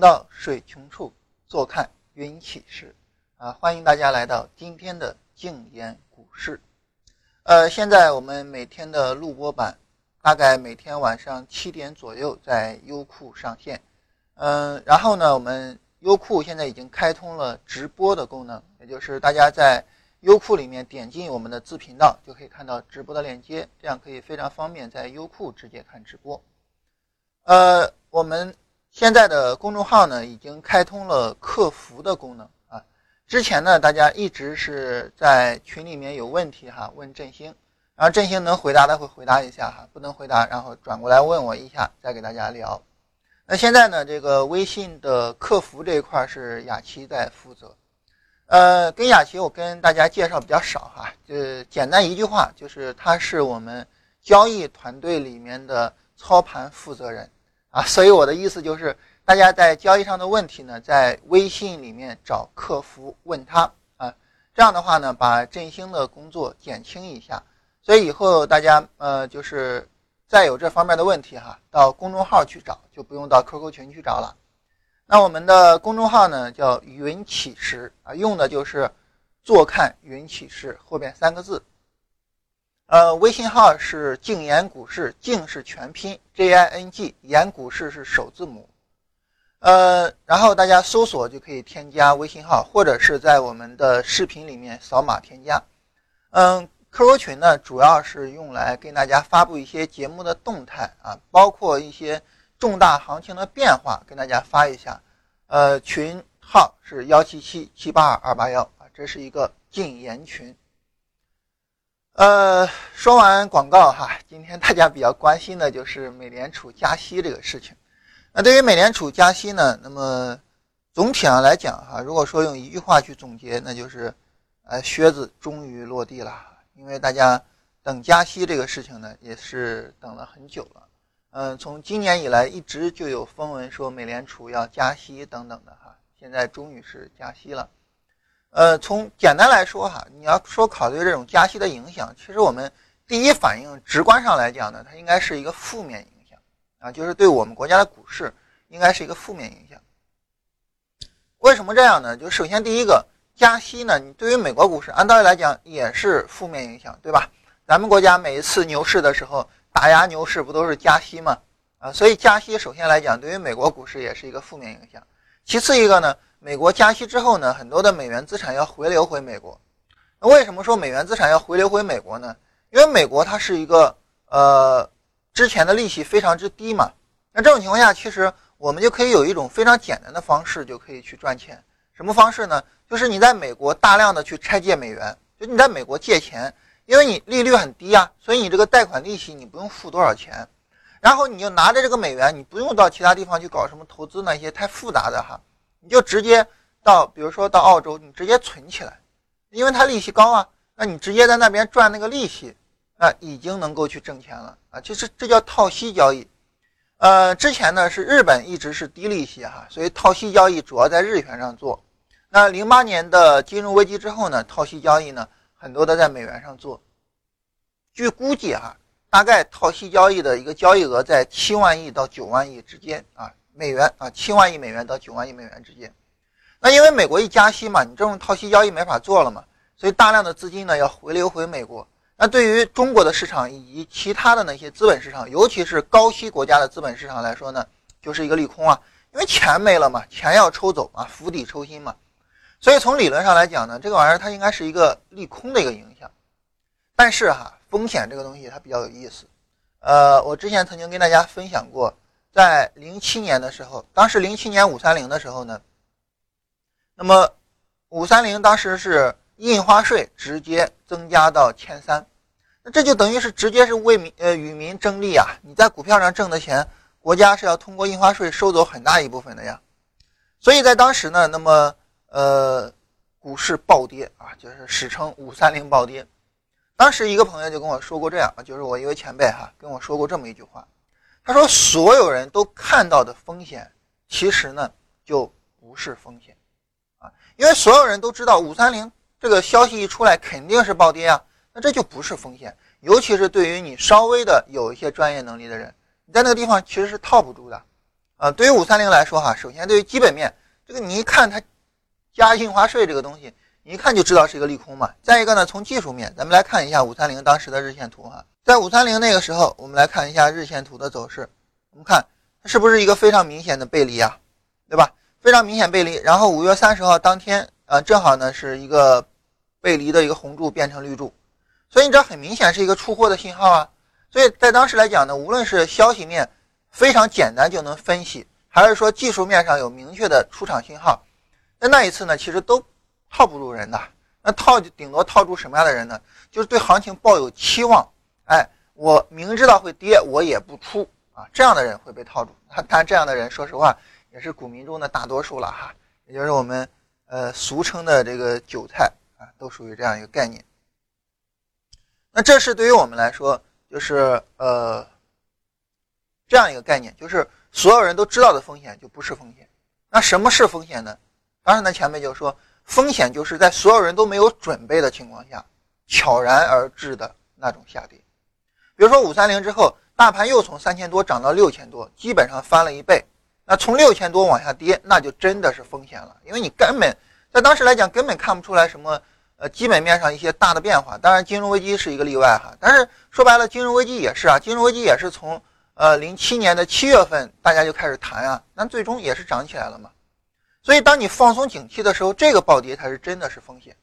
到水穷处，坐看云起时。啊，欢迎大家来到今天的静言股市。呃，现在我们每天的录播版，大概每天晚上七点左右在优酷上线。嗯，然后呢，我们优酷现在已经开通了直播的功能，也就是大家在优酷里面点进我们的自频道，就可以看到直播的链接，这样可以非常方便在优酷直接看直播。呃，我们现在的公众号呢，已经开通了客服的功能啊。之前呢，大家一直是在群里面有问题哈，问振兴，然后振兴能回答的会回答一下哈，不能回答，然后转过来问我一下，再给大家聊。那现在呢，这个微信的客服这一块是雅琪在负责。呃，跟雅琪我跟大家介绍比较少哈，就简单一句话，就是他是我们交易团队里面的操盘负责人啊，所以我的意思就是，大家在交易上的问题呢，在微信里面找客服问他啊，这样的话呢，把振兴的工作减轻一下。所以以后大家呃，就是再有这方面的问题哈，到公众号去找，就不用到 QQ 群去找了。那我们的公众号呢叫云起时啊，用的就是“坐看云起时”后边三个字。呃，微信号是静言股市，静是全拼 J I N G，言股市是首字母。呃，然后大家搜索就可以添加微信号，或者是在我们的视频里面扫码添加。嗯，QQ 群呢主要是用来跟大家发布一些节目的动态啊，包括一些。重大行情的变化，跟大家发一下。呃，群号是幺七七七八二二八幺啊，这是一个禁言群。呃，说完广告哈，今天大家比较关心的就是美联储加息这个事情。那对于美联储加息呢，那么总体上来讲哈，如果说用一句话去总结，那就是，呃，靴子终于落地了。因为大家等加息这个事情呢，也是等了很久了。嗯，从今年以来一直就有风闻说美联储要加息等等的哈，现在终于是加息了。呃，从简单来说哈，你要说考虑这种加息的影响，其实我们第一反应直观上来讲呢，它应该是一个负面影响啊，就是对我们国家的股市应该是一个负面影响。为什么这样呢？就首先第一个加息呢，你对于美国股市按道理来讲也是负面影响，对吧？咱们国家每一次牛市的时候。打压牛市不都是加息吗？啊，所以加息首先来讲，对于美国股市也是一个负面影响。其次一个呢，美国加息之后呢，很多的美元资产要回流回美国。那为什么说美元资产要回流回美国呢？因为美国它是一个呃之前的利息非常之低嘛。那这种情况下，其实我们就可以有一种非常简单的方式就可以去赚钱。什么方式呢？就是你在美国大量的去拆借美元，就你在美国借钱。因为你利率很低啊，所以你这个贷款利息你不用付多少钱，然后你就拿着这个美元，你不用到其他地方去搞什么投资那些太复杂的哈，你就直接到，比如说到澳洲，你直接存起来，因为它利息高啊，那你直接在那边赚那个利息，啊，已经能够去挣钱了啊，其实这叫套息交易。呃，之前呢是日本一直是低利息哈，所以套息交易主要在日元上做。那零八年的金融危机之后呢，套息交易呢？很多的在美元上做，据估计哈，大概套息交易的一个交易额在七万亿到九万亿之间啊，美元啊，七万亿美元到九万亿美元之间。那因为美国一加息嘛，你这种套息交易没法做了嘛，所以大量的资金呢要回流回美国。那对于中国的市场以及其他的那些资本市场，尤其是高息国家的资本市场来说呢，就是一个利空啊，因为钱没了嘛，钱要抽走啊，釜底抽薪嘛。所以从理论上来讲呢，这个玩意儿它应该是一个利空的一个影响，但是哈，风险这个东西它比较有意思。呃，我之前曾经跟大家分享过，在零七年的时候，当时零七年五三零的时候呢，那么五三零当时是印花税直接增加到千三，那这就等于是直接是为民呃与民争利啊！你在股票上挣的钱，国家是要通过印花税收走很大一部分的呀。所以在当时呢，那么。呃，股市暴跌啊，就是史称“五三零暴跌”。当时一个朋友就跟我说过这样，就是我一位前辈哈跟我说过这么一句话，他说：“所有人都看到的风险，其实呢就不是风险啊，因为所有人都知道五三零这个消息一出来肯定是暴跌啊，那这就不是风险。尤其是对于你稍微的有一些专业能力的人，你在那个地方其实是套不住的啊，对于五三零来说哈，首先对于基本面，这个你一看它加印花税这个东西，一看就知道是一个利空嘛。再一个呢，从技术面，咱们来看一下五三零当时的日线图哈，在五三零那个时候，我们来看一下日线图的走势，我们看它是不是一个非常明显的背离啊，对吧？非常明显背离，然后五月三十号当天，呃，正好呢是一个背离的一个红柱变成绿柱，所以你这很明显是一个出货的信号啊。所以在当时来讲呢，无论是消息面非常简单就能分析，还是说技术面上有明确的出场信号，那那一次呢，其实都套不住人的。那套顶多套住什么样的人呢？就是对行情抱有期望，哎，我明知道会跌，我也不出啊，这样的人会被套住。但这样的人，说实话。也是股民中的大多数了哈，也就是我们呃俗称的这个韭菜啊，都属于这样一个概念。那这是对于我们来说，就是呃这样一个概念，就是所有人都知道的风险就不是风险。那什么是风险呢？当然呢，前面就说风险就是在所有人都没有准备的情况下，悄然而至的那种下跌。比如说五三零之后，大盘又从三千多涨到六千多，基本上翻了一倍。那从六千多往下跌，那就真的是风险了，因为你根本在当时来讲根本看不出来什么呃基本面上一些大的变化。当然，金融危机是一个例外哈，但是说白了，金融危机也是啊，金融危机也是从呃零七年的七月份大家就开始谈啊，那最终也是涨起来了嘛。所以，当你放松警惕的时候，这个暴跌才是真的是风险。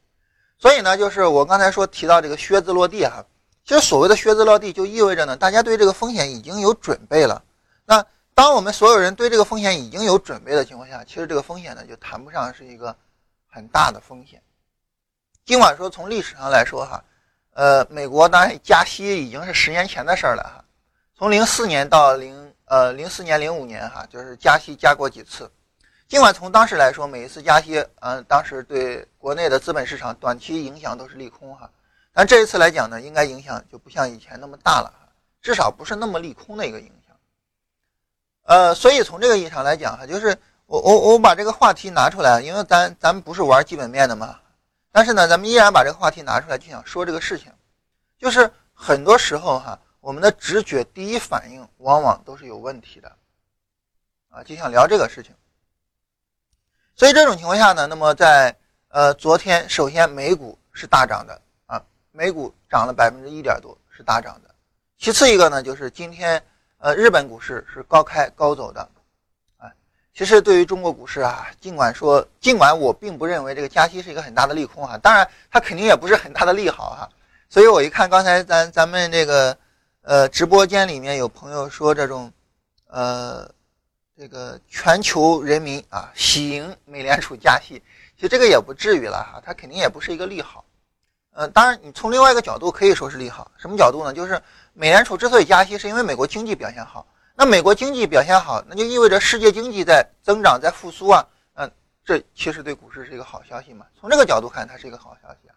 所以呢，就是我刚才说提到这个靴子落地哈，其实所谓的靴子落地就意味着呢，大家对这个风险已经有准备了。那当我们所有人对这个风险已经有准备的情况下，其实这个风险呢就谈不上是一个很大的风险。尽管说从历史上来说哈，呃，美国当然加息已经是十年前的事儿了哈。从零四年到零呃零四年零五年哈，就是加息加过几次。尽管从当时来说，每一次加息，嗯，当时对国内的资本市场短期影响都是利空哈。但这一次来讲呢，应该影响就不像以前那么大了，至少不是那么利空的一个影响。呃，所以从这个意义上来讲哈，就是我我我把这个话题拿出来，因为咱咱们不是玩基本面的嘛，但是呢，咱们依然把这个话题拿出来，就想说这个事情，就是很多时候哈，我们的直觉第一反应往往都是有问题的，啊，就想聊这个事情。所以这种情况下呢，那么在呃昨天，首先美股是大涨的啊，美股涨了百分之一点多，是大涨的。其次一个呢，就是今天。呃，日本股市是高开高走的，啊，其实对于中国股市啊，尽管说，尽管我并不认为这个加息是一个很大的利空哈，当然它肯定也不是很大的利好哈，所以我一看刚才咱咱们这个呃直播间里面有朋友说这种，呃，这个全球人民啊喜迎美联储加息，其实这个也不至于了哈，它肯定也不是一个利好。呃，当然，你从另外一个角度可以说是利好。什么角度呢？就是美联储之所以加息，是因为美国经济表现好。那美国经济表现好，那就意味着世界经济在增长、在复苏啊。嗯，这其实对股市是一个好消息嘛。从这个角度看，它是一个好消息啊。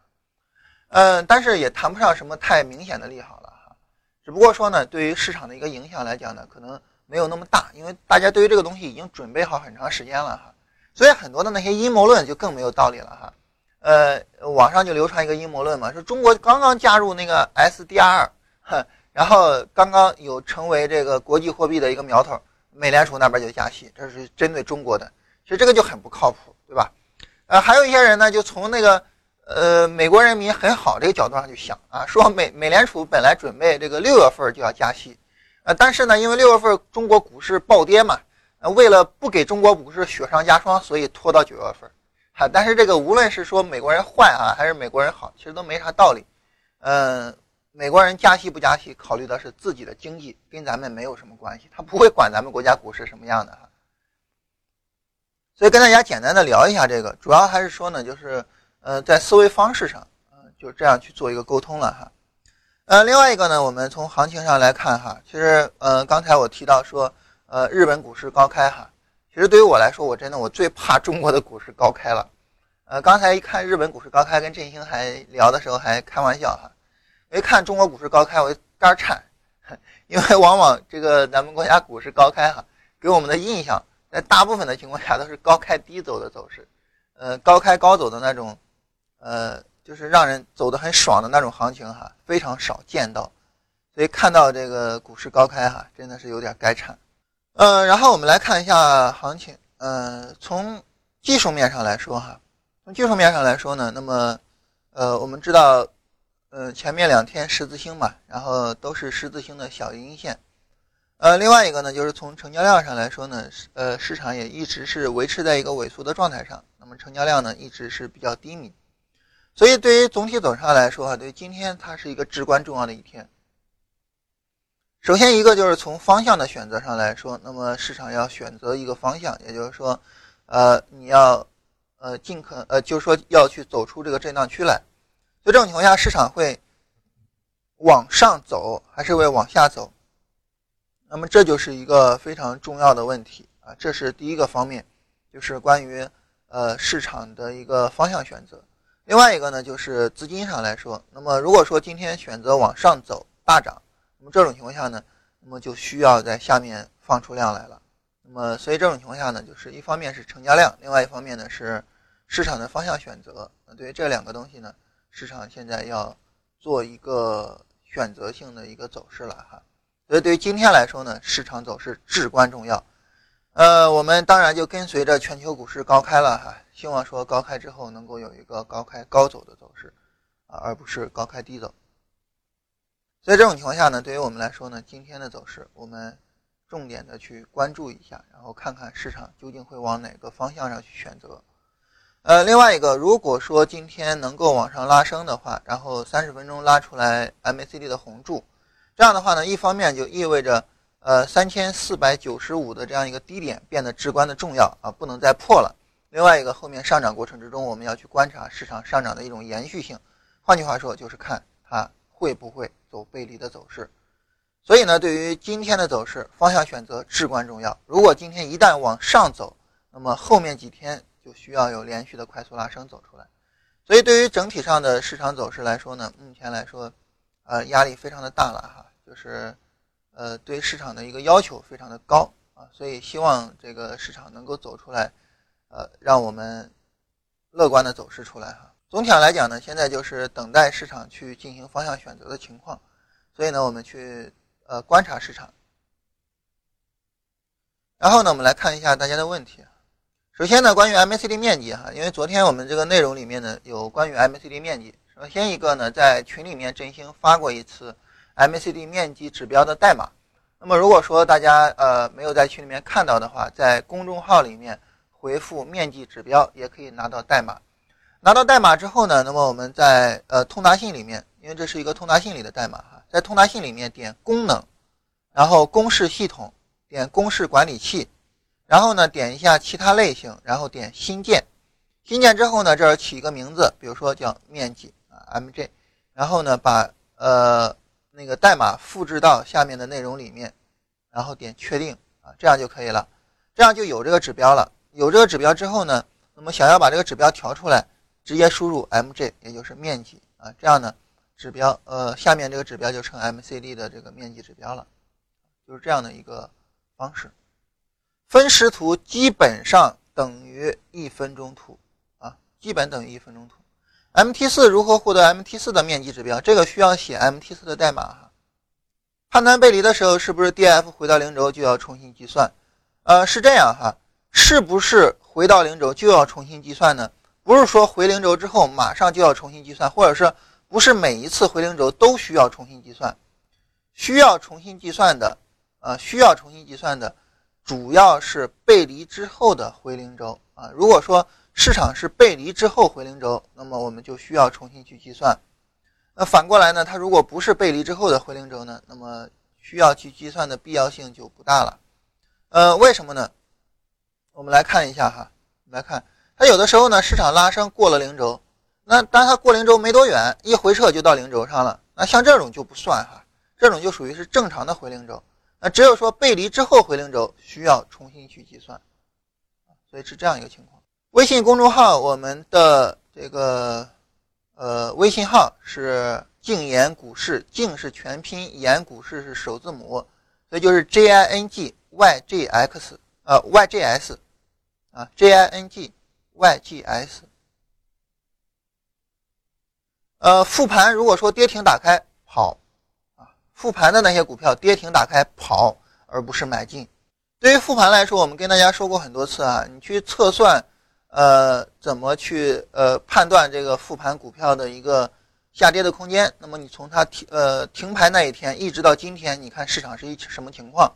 嗯，但是也谈不上什么太明显的利好了哈。只不过说呢，对于市场的一个影响来讲呢，可能没有那么大，因为大家对于这个东西已经准备好很长时间了哈。所以很多的那些阴谋论就更没有道理了哈。呃，网上就流传一个阴谋论嘛，说中国刚刚加入那个 SDR，然后刚刚有成为这个国际货币的一个苗头，美联储那边就加息，这是针对中国的，其实这个就很不靠谱，对吧？呃，还有一些人呢，就从那个呃美国人民很好这个角度上去想啊，说美美联储本来准备这个六月份就要加息，但是呢，因为六月份中国股市暴跌嘛，呃，为了不给中国股市雪上加霜，所以拖到九月份。啊，但是这个无论是说美国人坏啊，还是美国人好，其实都没啥道理。嗯，美国人加息不加息，考虑的是自己的经济，跟咱们没有什么关系，他不会管咱们国家股市什么样的哈。所以跟大家简单的聊一下这个，主要还是说呢，就是呃，在思维方式上，嗯，就这样去做一个沟通了哈。呃，另外一个呢，我们从行情上来看哈，其实呃，刚才我提到说，呃，日本股市高开哈。其实对于我来说，我真的我最怕中国的股市高开了。呃，刚才一看日本股市高开，跟振兴还聊的时候还开玩笑哈。我一看中国股市高开，我就肝颤，因为往往这个咱们国家股市高开哈，给我们的印象，在大部分的情况下都是高开低走的走势。呃，高开高走的那种，呃，就是让人走得很爽的那种行情哈，非常少见到。所以看到这个股市高开哈，真的是有点该颤。呃，然后我们来看一下行情。呃，从技术面上来说哈，从技术面上来说呢，那么呃，我们知道，呃，前面两天十字星嘛，然后都是十字星的小阴线。呃，另外一个呢，就是从成交量上来说呢，呃，市场也一直是维持在一个萎缩的状态上，那么成交量呢一直是比较低迷，所以对于总体走势来说啊，对今天它是一个至关重要的一天。首先一个就是从方向的选择上来说，那么市场要选择一个方向，也就是说，呃，你要呃尽可呃，就是说要去走出这个震荡区来，所以这种情况下，市场会往上走还是会往下走？那么这就是一个非常重要的问题啊，这是第一个方面，就是关于呃市场的一个方向选择。另外一个呢，就是资金上来说，那么如果说今天选择往上走大涨，那么这种情况下呢，那么就需要在下面放出量来了。那么所以这种情况下呢，就是一方面是成交量，另外一方面呢是市场的方向选择。那对于这两个东西呢，市场现在要做一个选择性的一个走势了哈。所以对于今天来说呢，市场走势至关重要。呃，我们当然就跟随着全球股市高开了哈，希望说高开之后能够有一个高开高走的走势啊，而不是高开低走。所以这种情况下呢，对于我们来说呢，今天的走势我们重点的去关注一下，然后看看市场究竟会往哪个方向上去选择。呃，另外一个，如果说今天能够往上拉升的话，然后三十分钟拉出来 MACD 的红柱。这样的话呢，一方面就意味着，呃，三千四百九十五的这样一个低点变得至关的重要啊，不能再破了。另外一个，后面上涨过程之中，我们要去观察市场上涨的一种延续性。换句话说，就是看它会不会走背离的走势。所以呢，对于今天的走势方向选择至关重要。如果今天一旦往上走，那么后面几天就需要有连续的快速拉升走出来。所以对于整体上的市场走势来说呢，目前来说，呃，压力非常的大了哈。就是，呃，对市场的一个要求非常的高啊，所以希望这个市场能够走出来，呃，让我们乐观的走势出来哈。总体上来讲呢，现在就是等待市场去进行方向选择的情况，所以呢，我们去呃观察市场。然后呢，我们来看一下大家的问题。首先呢，关于 MACD 面积哈，因为昨天我们这个内容里面呢有关于 MACD 面积。首先一个呢，在群里面振兴发过一次。MACD 面积指标的代码，那么如果说大家呃没有在群里面看到的话，在公众号里面回复面积指标也可以拿到代码。拿到代码之后呢，那么我们在呃通达信里面，因为这是一个通达信里的代码哈，在通达信里面点功能，然后公式系统，点公式管理器，然后呢点一下其他类型，然后点新建。新建之后呢，这儿起一个名字，比如说叫面积啊 MJ，然后呢把呃。那个代码复制到下面的内容里面，然后点确定啊，这样就可以了，这样就有这个指标了。有这个指标之后呢，那么想要把这个指标调出来，直接输入 MJ，也就是面积啊，这样呢，指标呃下面这个指标就成 MCD 的这个面积指标了，就是这样的一个方式。分时图基本上等于一分钟图啊，基本等于一分钟图。MT 四如何获得 MT 四的面积指标？这个需要写 MT 四的代码哈。判断背离的时候，是不是 DF 回到零轴就要重新计算？呃，是这样哈，是不是回到零轴就要重新计算呢？不是说回零轴之后马上就要重新计算，或者是不是每一次回零轴都需要重新计算？需要重新计算的，呃，需要重新计算的，主要是背离之后的回零轴啊。如果说市场是背离之后回零轴，那么我们就需要重新去计算。那反过来呢？它如果不是背离之后的回零轴呢？那么需要去计算的必要性就不大了。呃，为什么呢？我们来看一下哈，来看它有的时候呢，市场拉升过了零轴，那当它过零轴没多远，一回撤就到零轴上了。那像这种就不算哈，这种就属于是正常的回零轴。那只有说背离之后回零轴需要重新去计算，所以是这样一个情况。微信公众号，我们的这个呃微信号是“静言股市”，静是全拼，言股市是首字母，所以就是 J I N G Y G X 呃 Y G S 啊 J I N G Y G S。呃，复盘如果说跌停打开跑啊，复盘的那些股票跌停打开跑，而不是买进。对于复盘来说，我们跟大家说过很多次啊，你去测算，呃，怎么去呃判断这个复盘股票的一个下跌的空间？那么你从它停呃停牌那一天一直到今天，你看市场是一什么情况？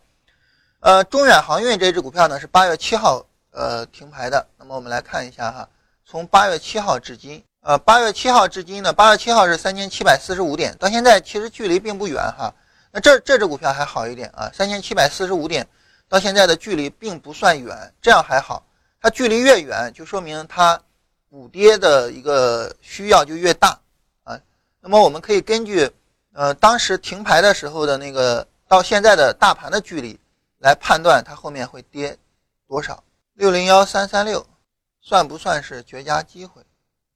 呃，中远航运这只股票呢是八月七号呃停牌的。那么我们来看一下哈，从八月七号至今，呃，八月七号至今呢，八月七号是三千七百四十五点，到现在其实距离并不远哈。那这这只股票还好一点啊，三千七百四十五点。到现在的距离并不算远，这样还好。它距离越远，就说明它补跌的一个需要就越大啊。那么我们可以根据呃当时停牌的时候的那个到现在的大盘的距离来判断它后面会跌多少。六零幺三三六算不算是绝佳机会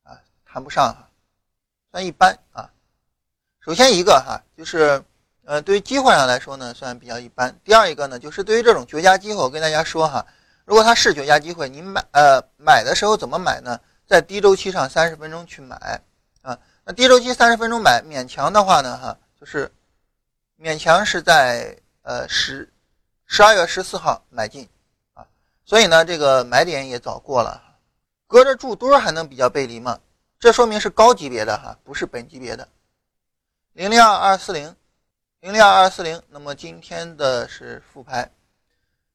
啊？谈不上哈，算一般啊。首先一个哈就是。呃，对于机会上来说呢，算比较一般。第二一个呢，就是对于这种绝佳机会，我跟大家说哈，如果它是绝佳机会，你买呃买的时候怎么买呢？在低周期上三十分钟去买啊。那低周期三十分钟买，勉强的话呢，哈，就是勉强是在呃十十二月十四号买进。所以呢，这个买点也早过了，隔着柱墩还能比较背离吗？这说明是高级别的哈，不是本级别的。零零二二四零。零零二二四零，那么今天的是复牌，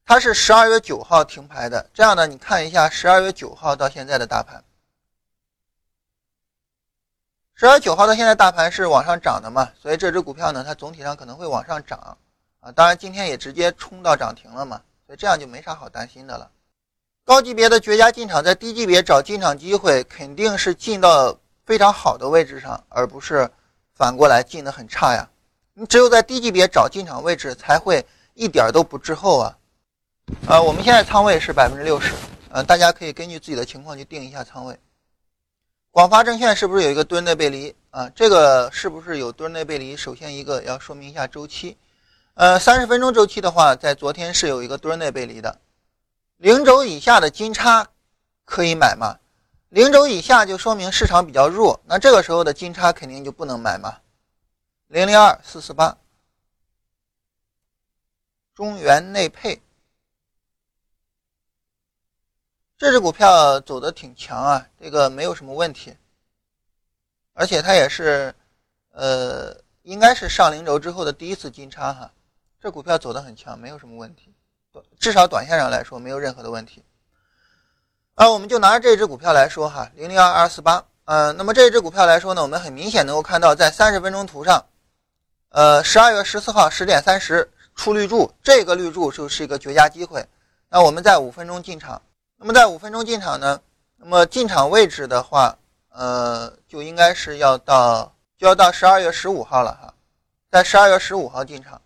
它是十二月九号停牌的。这样呢，你看一下十二月九号到现在的大盘，十二月九号到现在大盘是往上涨的嘛？所以这只股票呢，它总体上可能会往上涨啊。当然今天也直接冲到涨停了嘛，所以这样就没啥好担心的了。高级别的绝佳进场，在低级别找进场机会，肯定是进到非常好的位置上，而不是反过来进的很差呀。你只有在低级别找进场位置，才会一点都不滞后啊！呃，我们现在仓位是百分之六十，呃，大家可以根据自己的情况去定一下仓位。广发证券是不是有一个墩内背离啊？这个是不是有墩内背离？首先一个要说明一下周期，呃，三十分钟周期的话，在昨天是有一个墩内背离的。零轴以下的金叉可以买吗？零轴以下就说明市场比较弱，那这个时候的金叉肯定就不能买嘛。零零二四四八，中原内配，这只股票走的挺强啊，这个没有什么问题，而且它也是，呃，应该是上零轴之后的第一次金叉哈，这股票走的很强，没有什么问题，至少短线上来说没有任何的问题。啊，我们就拿着这只股票来说哈，零零二二四八，嗯，那么这只股票来说呢，我们很明显能够看到在三十分钟图上。呃，十二月十四号十点三十出绿柱，这个绿柱就是一个绝佳机会。那我们在五分钟进场，那么在五分钟进场呢？那么进场位置的话，呃，就应该是要到就要到十二月十五号了哈，在十二月十五号进场。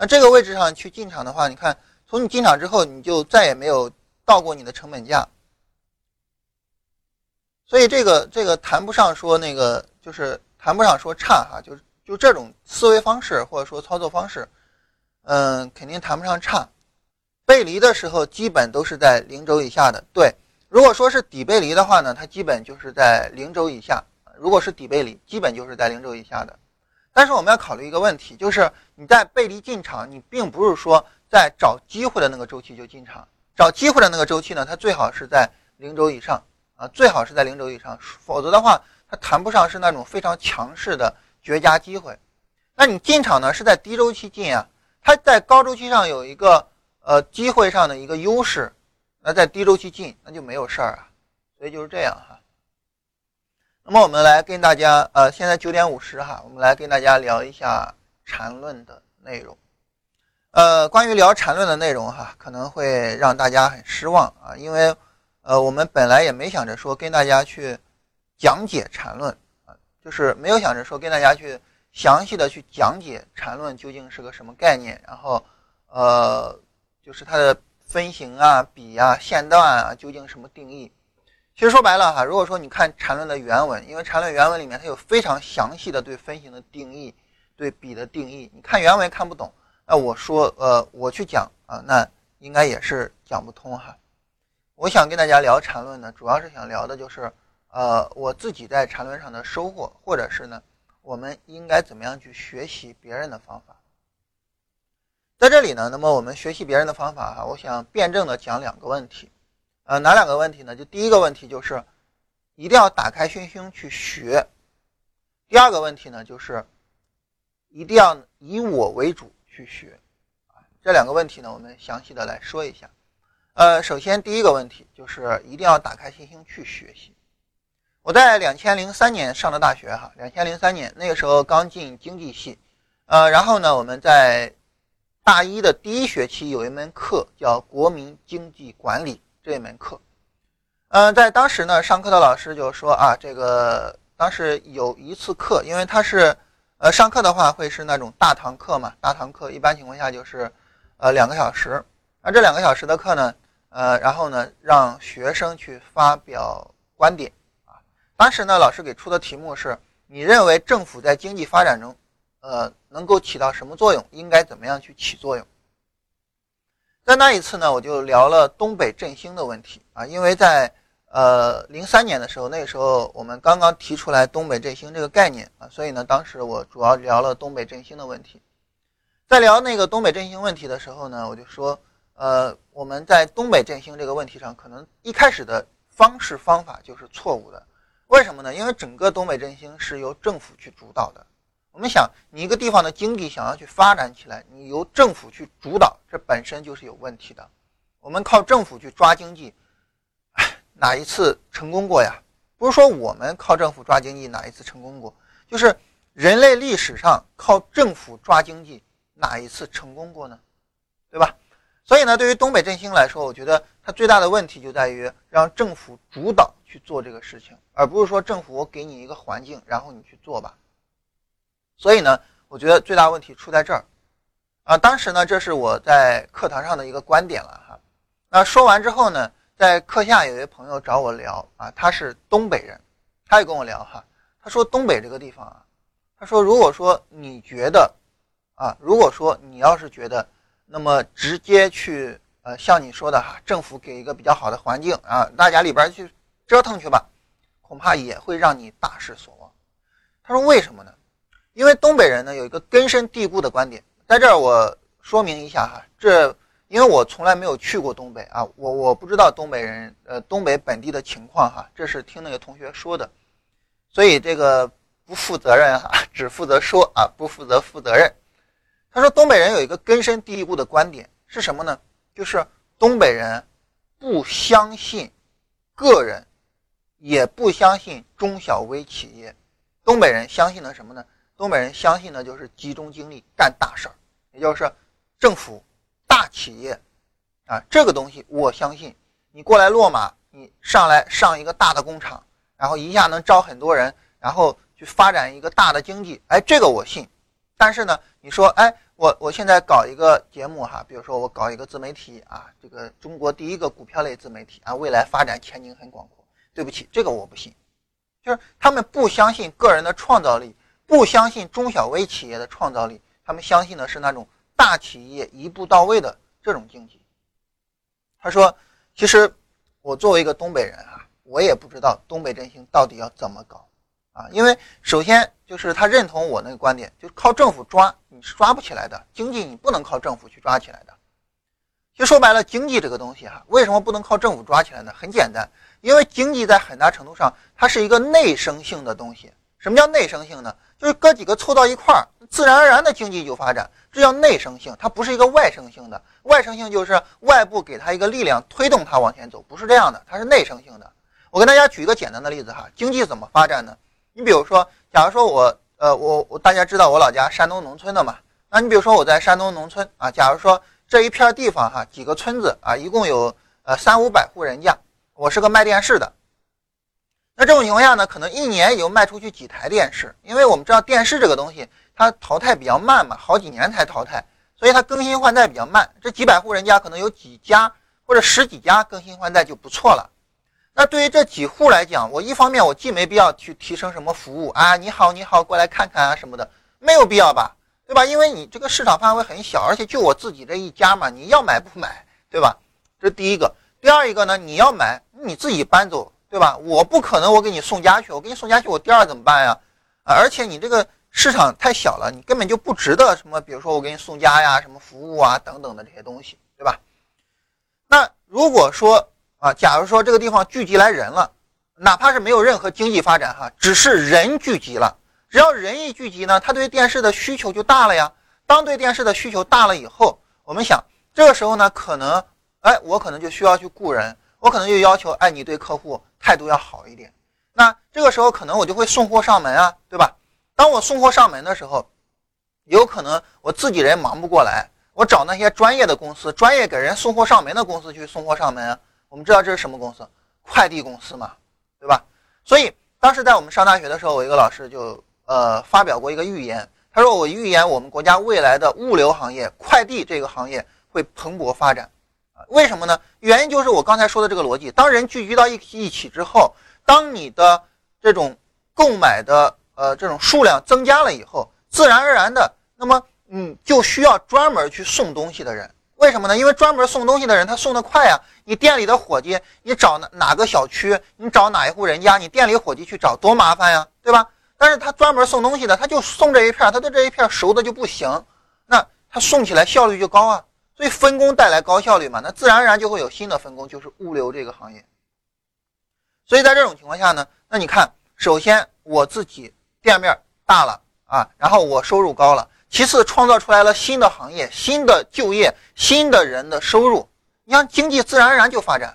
那这个位置上去进场的话，你看从你进场之后，你就再也没有到过你的成本价，所以这个这个谈不上说那个就是谈不上说差哈，就是。就这种思维方式或者说操作方式，嗯，肯定谈不上差。背离的时候基本都是在零轴以下的。对，如果说是底背离的话呢，它基本就是在零轴以下。如果是底背离，基本就是在零轴以下的。但是我们要考虑一个问题，就是你在背离进场，你并不是说在找机会的那个周期就进场。找机会的那个周期呢，它最好是在零轴以上啊，最好是在零轴以上，否则的话，它谈不上是那种非常强势的。绝佳机会，那你进场呢？是在低周期进啊，它在高周期上有一个呃机会上的一个优势，那在低周期进那就没有事儿啊，所以就是这样哈。那么我们来跟大家呃，现在九点五十哈，我们来跟大家聊一下缠论的内容。呃，关于聊缠论的内容哈，可能会让大家很失望啊，因为呃，我们本来也没想着说跟大家去讲解缠论啊。就是没有想着说跟大家去详细的去讲解缠论究竟是个什么概念，然后，呃，就是它的分型啊、比啊、线段啊究竟什么定义？其实说白了哈，如果说你看缠论的原文，因为缠论原文里面它有非常详细的对分型的定义、对比的定义，你看原文看不懂，那我说呃我去讲啊，那应该也是讲不通哈。我想跟大家聊缠论呢，主要是想聊的就是。呃，我自己在缠论上的收获，或者是呢，我们应该怎么样去学习别人的方法？在这里呢，那么我们学习别人的方法哈，我想辩证的讲两个问题，呃，哪两个问题呢？就第一个问题就是一定要打开心胸去学，第二个问题呢就是一定要以我为主去学，这两个问题呢，我们详细的来说一下。呃，首先第一个问题就是一定要打开心胸去学习。我在两千零三年上的大学哈，两千零三年那个时候刚进经济系，呃，然后呢，我们在大一的第一学期有一门课叫国民经济管理这一门课，嗯，在当时呢，上课的老师就说啊，这个当时有一次课，因为他是，呃，上课的话会是那种大堂课嘛，大堂课一般情况下就是，呃，两个小时，那这两个小时的课呢，呃，然后呢，让学生去发表观点啊，当时呢，老师给出的题目是，你认为政府在经济发展中。呃，能够起到什么作用？应该怎么样去起作用？在那一次呢，我就聊了东北振兴的问题啊，因为在呃零三年的时候，那个时候我们刚刚提出来东北振兴这个概念啊，所以呢，当时我主要聊了东北振兴的问题。在聊那个东北振兴问题的时候呢，我就说，呃，我们在东北振兴这个问题上，可能一开始的方式方法就是错误的。为什么呢？因为整个东北振兴是由政府去主导的。我们想，你一个地方的经济想要去发展起来，你由政府去主导，这本身就是有问题的。我们靠政府去抓经济，哪一次成功过呀？不是说我们靠政府抓经济哪一次成功过，就是人类历史上靠政府抓经济哪一次成功过呢？对吧？所以呢，对于东北振兴来说，我觉得它最大的问题就在于让政府主导去做这个事情，而不是说政府我给你一个环境，然后你去做吧。所以呢，我觉得最大问题出在这儿，啊，当时呢，这是我在课堂上的一个观点了哈。那说完之后呢，在课下有一位朋友找我聊啊，他是东北人，他也跟我聊哈，他说东北这个地方啊，他说如果说你觉得啊，如果说你要是觉得，那么直接去呃像你说的哈，政府给一个比较好的环境啊，大家里边去折腾去吧，恐怕也会让你大失所望。他说为什么呢？因为东北人呢有一个根深蒂固的观点，在这儿我说明一下哈，这因为我从来没有去过东北啊，我我不知道东北人呃东北本地的情况哈，这是听那个同学说的，所以这个不负责任哈，只负责说啊，不负责负责任。他说东北人有一个根深蒂固的观点是什么呢？就是东北人不相信个人，也不相信中小微企业，东北人相信的什么呢？东北人相信的就是集中精力干大事儿，也就是政府、大企业啊，这个东西我相信。你过来落马，你上来上一个大的工厂，然后一下能招很多人，然后去发展一个大的经济，哎，这个我信。但是呢，你说，哎，我我现在搞一个节目哈，比如说我搞一个自媒体啊，这个中国第一个股票类自媒体啊，未来发展前景很广阔。对不起，这个我不信，就是他们不相信个人的创造力。不相信中小微企业的创造力，他们相信的是那种大企业一步到位的这种经济。他说：“其实我作为一个东北人啊，我也不知道东北振兴到底要怎么搞啊。因为首先就是他认同我那个观点，就靠政府抓你是抓不起来的，经济你不能靠政府去抓起来的。就说白了，经济这个东西哈，为什么不能靠政府抓起来呢？很简单，因为经济在很大程度上它是一个内生性的东西。什么叫内生性呢？就是哥几个凑到一块儿，自然而然的经济就发展，这叫内生性，它不是一个外生性的。外生性就是外部给它一个力量推动它往前走，不是这样的，它是内生性的。我跟大家举一个简单的例子哈，经济怎么发展呢？你比如说，假如说我，呃，我我大家知道我老家山东农村的嘛，那你比如说我在山东农村啊，假如说这一片地方哈，几个村子啊，一共有呃三五百户人家，我是个卖电视的。那这种情况下呢，可能一年也就卖出去几台电视，因为我们知道电视这个东西它淘汰比较慢嘛，好几年才淘汰，所以它更新换代比较慢。这几百户人家可能有几家或者十几家更新换代就不错了。那对于这几户来讲，我一方面我既没必要去提升什么服务啊，你好你好过来看看啊什么的，没有必要吧，对吧？因为你这个市场范围很小，而且就我自己这一家嘛，你要买不买，对吧？这第一个。第二一个呢，你要买你自己搬走。对吧？我不可能，我给你送家去，我给你送家去，我第二怎么办呀？啊，而且你这个市场太小了，你根本就不值得什么，比如说我给你送家呀、什么服务啊等等的这些东西，对吧？那如果说啊，假如说这个地方聚集来人了，哪怕是没有任何经济发展哈，只是人聚集了，只要人一聚集呢，他对电视的需求就大了呀。当对电视的需求大了以后，我们想这个时候呢，可能哎，我可能就需要去雇人，我可能就要求哎，你对客户态度要好一点。那这个时候可能我就会送货上门啊，对吧？当我送货上门的时候，有可能我自己人忙不过来，我找那些专业的公司，专业给人送货上门的公司去送货上门。我们知道这是什么公司？快递公司嘛，对吧？所以当时在我们上大学的时候，我一个老师就呃发表过一个预言，他说我预言我们国家未来的物流行业、快递这个行业会蓬勃发展。为什么呢？原因就是我刚才说的这个逻辑：当人聚集到一一起之后，当你的这种购买的。呃，这种数量增加了以后，自然而然的，那么嗯，就需要专门去送东西的人。为什么呢？因为专门送东西的人他送的快呀。你店里的伙计，你找哪哪个小区，你找哪一户人家，你店里伙计去找多麻烦呀，对吧？但是他专门送东西的，他就送这一片，他对这一片熟的就不行，那他送起来效率就高啊。所以分工带来高效率嘛，那自然而然就会有新的分工，就是物流这个行业。所以在这种情况下呢，那你看，首先我自己。店面大了啊，然后我收入高了。其次，创造出来了新的行业、新的就业、新的人的收入，你像经济自然而然就发展。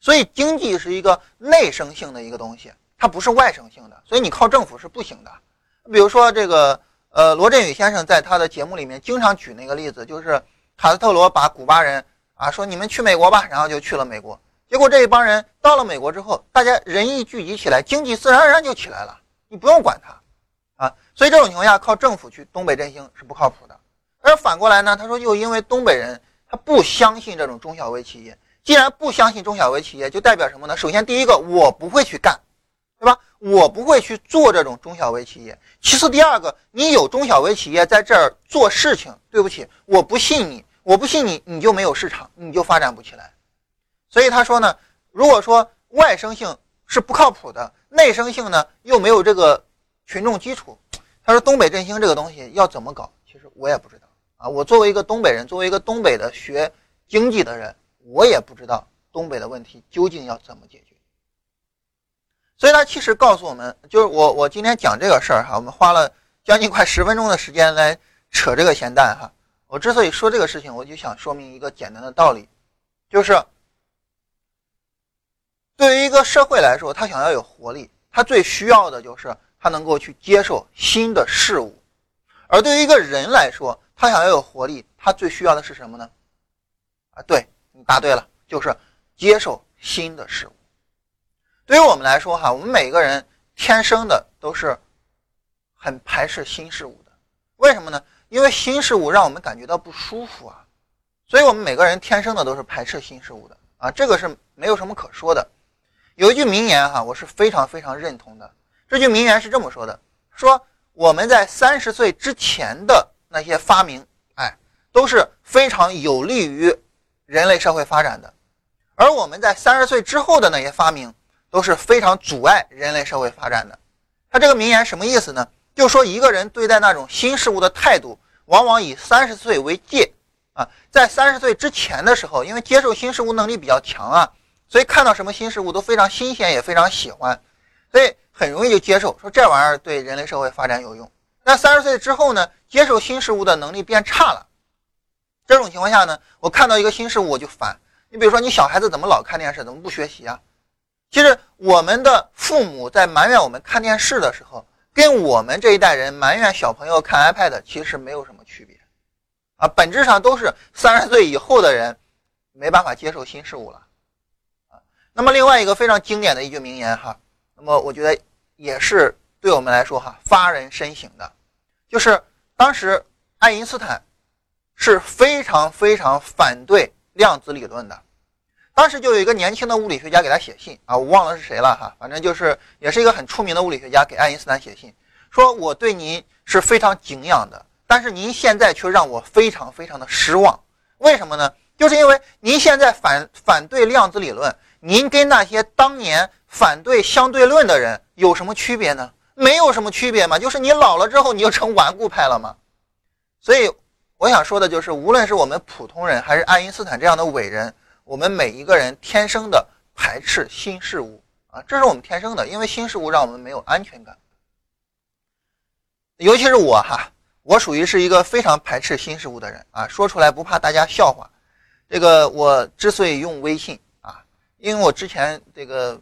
所以，经济是一个内生性的一个东西，它不是外生性的。所以，你靠政府是不行的。比如说，这个呃，罗振宇先生在他的节目里面经常举那个例子，就是卡斯特罗把古巴人啊说你们去美国吧，然后就去了美国。结果这一帮人到了美国之后，大家人一聚集起来，经济自然而然就起来了，你不用管他。啊，所以这种情况下靠政府去东北振兴是不靠谱的。而反过来呢，他说又因为东北人他不相信这种中小微企业，既然不相信中小微企业，就代表什么呢？首先第一个，我不会去干，对吧？我不会去做这种中小微企业。其次第二个，你有中小微企业在这儿做事情，对不起，我不信你，我不信你，你就没有市场，你就发展不起来。所以他说呢，如果说外生性是不靠谱的，内生性呢又没有这个。群众基础，他说东北振兴这个东西要怎么搞？其实我也不知道啊。我作为一个东北人，作为一个东北的学经济的人，我也不知道东北的问题究竟要怎么解决。所以他其实告诉我们，就是我我今天讲这个事儿哈，我们花了将近快十分钟的时间来扯这个闲蛋哈。我之所以说这个事情，我就想说明一个简单的道理，就是对于一个社会来说，他想要有活力，他最需要的就是。他能够去接受新的事物，而对于一个人来说，他想要有活力，他最需要的是什么呢？啊，对你答对了，就是接受新的事物。对于我们来说，哈，我们每个人天生的都是很排斥新事物的。为什么呢？因为新事物让我们感觉到不舒服啊，所以我们每个人天生的都是排斥新事物的啊，这个是没有什么可说的。有一句名言哈，我是非常非常认同的。这句名言是这么说的：说我们在三十岁之前的那些发明，哎，都是非常有利于人类社会发展的；而我们在三十岁之后的那些发明，都是非常阻碍人类社会发展的。他这个名言什么意思呢？就说一个人对待那种新事物的态度，往往以三十岁为界啊，在三十岁之前的时候，因为接受新事物能力比较强啊，所以看到什么新事物都非常新鲜，也非常喜欢，所以。很容易就接受，说这玩意儿对人类社会发展有用。那三十岁之后呢，接受新事物的能力变差了。这种情况下呢，我看到一个新事物我就烦。你比如说，你小孩子怎么老看电视，怎么不学习啊？其实我们的父母在埋怨我们看电视的时候，跟我们这一代人埋怨小朋友看 iPad 其实没有什么区别啊，本质上都是三十岁以后的人没办法接受新事物了啊。那么另外一个非常经典的一句名言哈。那么我觉得也是对我们来说哈发人深省的，就是当时爱因斯坦是非常非常反对量子理论的，当时就有一个年轻的物理学家给他写信啊，我忘了是谁了哈，反正就是也是一个很出名的物理学家给爱因斯坦写信，说我对您是非常敬仰的，但是您现在却让我非常非常的失望，为什么呢？就是因为您现在反反对量子理论，您跟那些当年。反对相对论的人有什么区别呢？没有什么区别嘛，就是你老了之后你就成顽固派了嘛。所以我想说的就是，无论是我们普通人，还是爱因斯坦这样的伟人，我们每一个人天生的排斥新事物啊，这是我们天生的，因为新事物让我们没有安全感。尤其是我哈，我属于是一个非常排斥新事物的人啊，说出来不怕大家笑话。这个我之所以用微信啊，因为我之前这个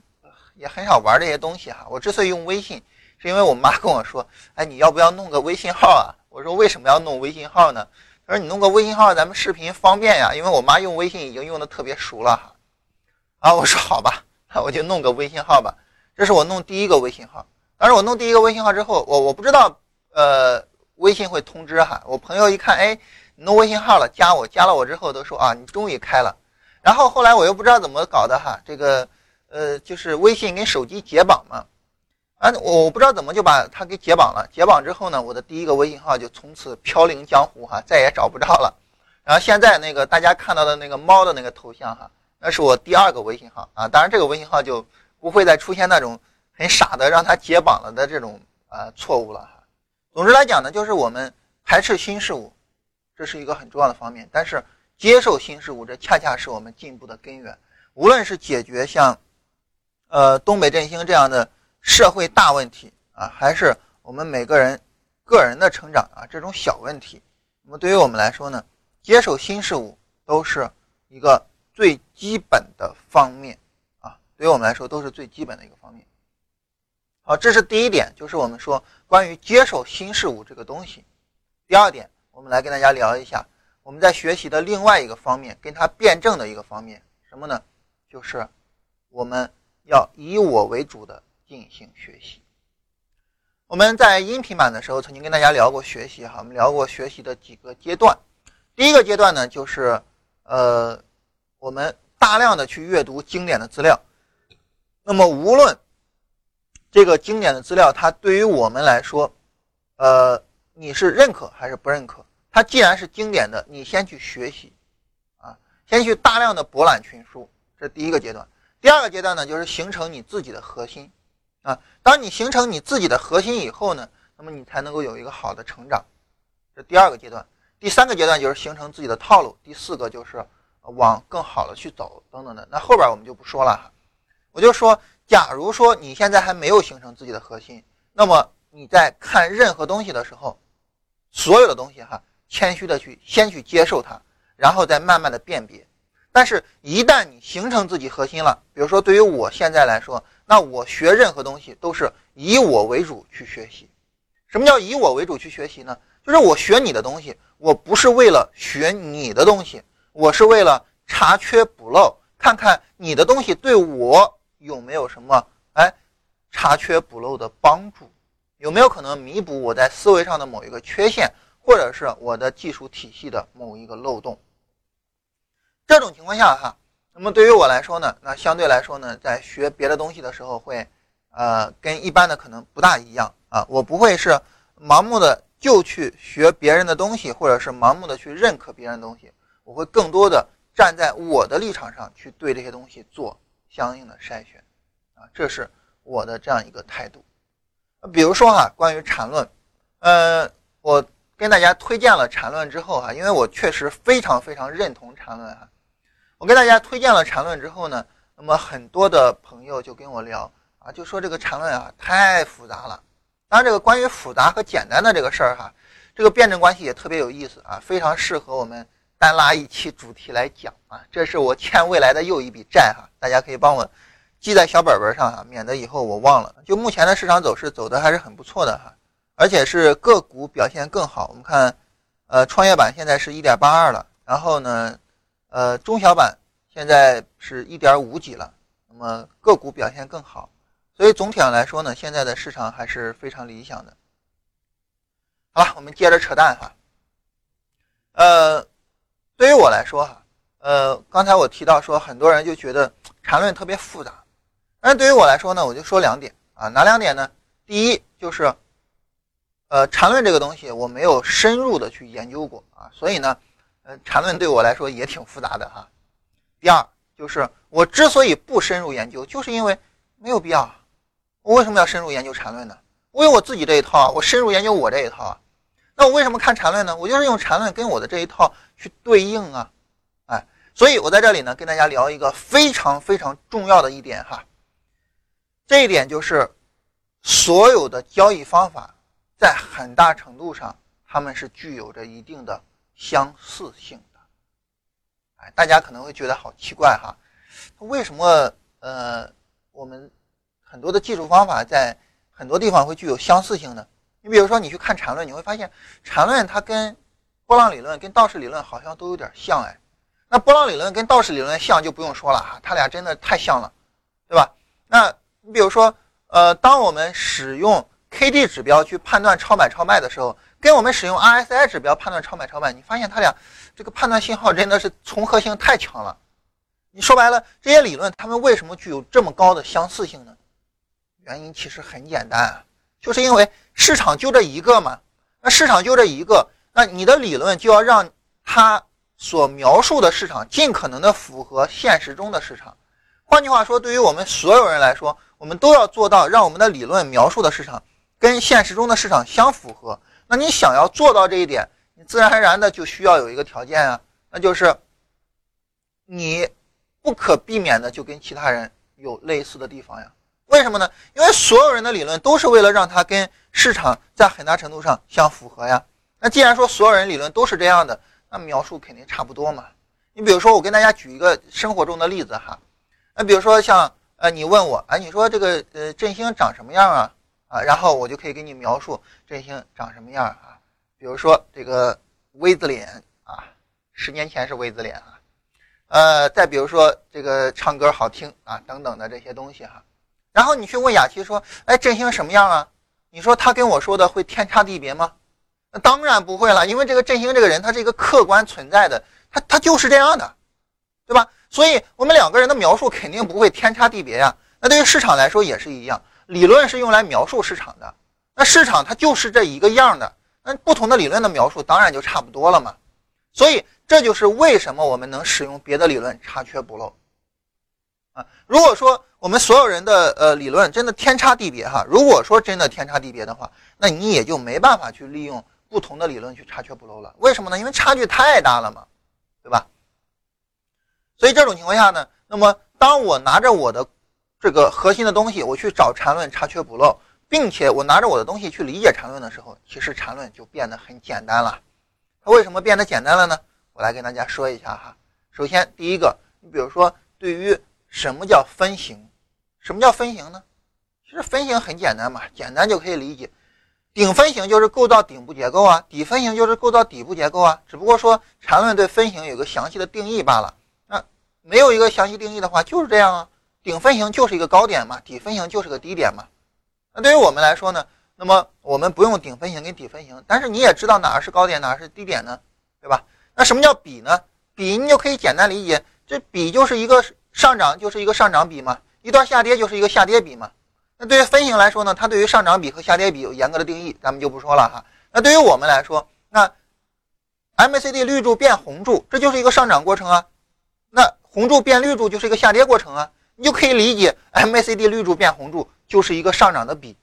也很少玩这些东西哈。我之所以用微信，是因为我妈跟我说，哎，你要不要弄个微信号啊？我说为什么要弄微信号呢？说你弄个微信号，咱们视频方便呀。因为我妈用微信已经用的特别熟了哈。啊，我说好吧，我就弄个微信号吧。这是我弄第一个微信号。当时我弄第一个微信号之后，我我不知道。呃，微信会通知哈，我朋友一看，哎，你弄微信号了，加我，加了我之后都说啊，你终于开了。然后后来我又不知道怎么搞的哈，这个呃，就是微信跟手机解绑嘛，啊，我我不知道怎么就把它给解绑了。解绑之后呢，我的第一个微信号就从此飘零江湖哈，再也找不着了。然后现在那个大家看到的那个猫的那个头像哈，那是我第二个微信号啊。当然这个微信号就不会再出现那种很傻的让它解绑了的这种啊错误了哈。总之来讲呢，就是我们排斥新事物，这是一个很重要的方面。但是接受新事物，这恰恰是我们进步的根源。无论是解决像，呃东北振兴这样的社会大问题啊，还是我们每个人个人的成长啊这种小问题，那么对于我们来说呢，接受新事物都是一个最基本的方面啊，对于我们来说都是最基本的一个方面。好，这是第一点，就是我们说关于接受新事物这个东西。第二点，我们来跟大家聊一下我们在学习的另外一个方面，跟它辩证的一个方面，什么呢？就是我们要以我为主的进行学习。我们在音频版的时候曾经跟大家聊过学习，哈，我们聊过学习的几个阶段。第一个阶段呢，就是呃，我们大量的去阅读经典的资料。那么无论这个经典的资料，它对于我们来说，呃，你是认可还是不认可？它既然是经典的，你先去学习，啊，先去大量的博览群书，这是第一个阶段。第二个阶段呢，就是形成你自己的核心，啊，当你形成你自己的核心以后呢，那么你才能够有一个好的成长，这第二个阶段。第三个阶段就是形成自己的套路，第四个就是往更好的去走，等等的。那后边我们就不说了哈，我就说。假如说你现在还没有形成自己的核心，那么你在看任何东西的时候，所有的东西哈，谦虚的去先去接受它，然后再慢慢的辨别。但是，一旦你形成自己核心了，比如说对于我现在来说，那我学任何东西都是以我为主去学习。什么叫以我为主去学习呢？就是我学你的东西，我不是为了学你的东西，我是为了查缺补漏，看看你的东西对我。有没有什么哎，查缺补漏的帮助？有没有可能弥补我在思维上的某一个缺陷，或者是我的技术体系的某一个漏洞？这种情况下哈，那么对于我来说呢，那相对来说呢，在学别的东西的时候会，呃，跟一般的可能不大一样啊。我不会是盲目的就去学别人的东西，或者是盲目的去认可别人的东西。我会更多的站在我的立场上去对这些东西做。相应的筛选，啊，这是我的这样一个态度。比如说哈，关于缠论，呃，我跟大家推荐了缠论之后哈，因为我确实非常非常认同缠论哈。我给大家推荐了缠论之后呢，那么很多的朋友就跟我聊啊，就说这个缠论啊太复杂了。当然，这个关于复杂和简单的这个事儿哈，这个辩证关系也特别有意思啊，非常适合我们。单拉一期主题来讲啊，这是我欠未来的又一笔债哈，大家可以帮我记在小本本上哈，免得以后我忘了。就目前的市场走势走的还是很不错的哈，而且是个股表现更好。我们看，呃，创业板现在是一点八二了，然后呢，呃，中小板现在是一点五几了，那么个股表现更好，所以总体上来说呢，现在的市场还是非常理想的。好了，我们接着扯淡哈，呃。对于我来说，哈，呃，刚才我提到说，很多人就觉得缠论特别复杂，但对于我来说呢，我就说两点啊，哪两点呢？第一就是，呃，缠论这个东西我没有深入的去研究过啊，所以呢，呃，缠论对我来说也挺复杂的哈。第二就是我之所以不深入研究，就是因为没有必要。我为什么要深入研究缠论呢？我有我自己这一套啊，我深入研究我这一套啊。那我为什么看缠论呢？我就是用缠论跟我的这一套去对应啊，哎，所以我在这里呢跟大家聊一个非常非常重要的一点哈，这一点就是所有的交易方法在很大程度上他们是具有着一定的相似性的，哎，大家可能会觉得好奇怪哈，为什么呃我们很多的技术方法在很多地方会具有相似性呢？你比如说，你去看缠论，你会发现缠论它跟波浪理论、跟道氏理论好像都有点像哎。那波浪理论跟道氏理论像就不用说了哈，它俩真的太像了，对吧？那你比如说，呃，当我们使用 K D 指标去判断超买超卖的时候，跟我们使用 R S I 指标判断超买超卖，你发现它俩这个判断信号真的是重合性太强了。你说白了，这些理论它们为什么具有这么高的相似性呢？原因其实很简单。就是因为市场就这一个嘛，那市场就这一个，那你的理论就要让它所描述的市场尽可能的符合现实中的市场。换句话说，对于我们所有人来说，我们都要做到让我们的理论描述的市场跟现实中的市场相符合。那你想要做到这一点，你自然而然的就需要有一个条件啊，那就是你不可避免的就跟其他人有类似的地方呀。为什么呢？因为所有人的理论都是为了让它跟市场在很大程度上相符合呀。那既然说所有人理论都是这样的，那描述肯定差不多嘛。你比如说，我跟大家举一个生活中的例子哈。那比如说像呃，你问我，哎，你说这个呃振兴长什么样啊？啊，然后我就可以给你描述振兴长什么样啊。比如说这个 V 字脸啊，十年前是 V 字脸啊。呃，再比如说这个唱歌好听啊，等等的这些东西哈。然后你去问雅琪说：“哎，振兴什么样啊？”你说他跟我说的会天差地别吗？那当然不会了，因为这个振兴这个人他是一个客观存在的，他他就是这样的，对吧？所以我们两个人的描述肯定不会天差地别呀。那对于市场来说也是一样，理论是用来描述市场的，那市场它就是这一个样的，那不同的理论的描述当然就差不多了嘛。所以这就是为什么我们能使用别的理论查缺补漏啊。如果说，我们所有人的呃理论真的天差地别哈。如果说真的天差地别的话，那你也就没办法去利用不同的理论去查缺补漏了。为什么呢？因为差距太大了嘛，对吧？所以这种情况下呢，那么当我拿着我的这个核心的东西，我去找缠论查缺补漏，并且我拿着我的东西去理解缠论的时候，其实缠论就变得很简单了。它为什么变得简单了呢？我来跟大家说一下哈。首先第一个，你比如说对于什么叫分形？什么叫分形呢？其实分形很简单嘛，简单就可以理解。顶分形就是构造顶部结构啊，底分形就是构造底部结构啊。只不过说缠论对分形有个详细的定义罢了。那没有一个详细定义的话，就是这样啊。顶分型就是一个高点嘛，底分型就是个低点嘛。那对于我们来说呢，那么我们不用顶分型跟底分型，但是你也知道哪是高点，哪是低点呢，对吧？那什么叫比呢？比你就可以简单理解，这比就是一个上涨就是一个上涨比嘛。一段下跌就是一个下跌比嘛，那对于分型来说呢，它对于上涨比和下跌比有严格的定义，咱们就不说了哈。那对于我们来说，那 MACD 绿柱变红柱，这就是一个上涨过程啊。那红柱变绿柱就是一个下跌过程啊，你就可以理解 MACD 绿柱变红柱就是一个上涨的比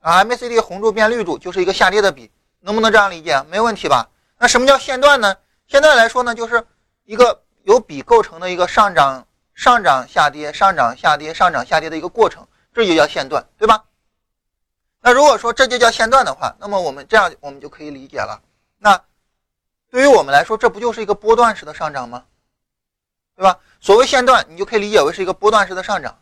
啊，MACD 红柱变绿柱就是一个下跌的比，能不能这样理解？没问题吧？那什么叫线段呢？线段来说呢，就是一个由比构成的一个上涨。上涨下跌，上涨下跌，上涨下跌的一个过程，这就叫线段，对吧？那如果说这就叫线段的话，那么我们这样我们就可以理解了。那对于我们来说，这不就是一个波段式的上涨吗？对吧？所谓线段，你就可以理解为是一个波段式的上涨。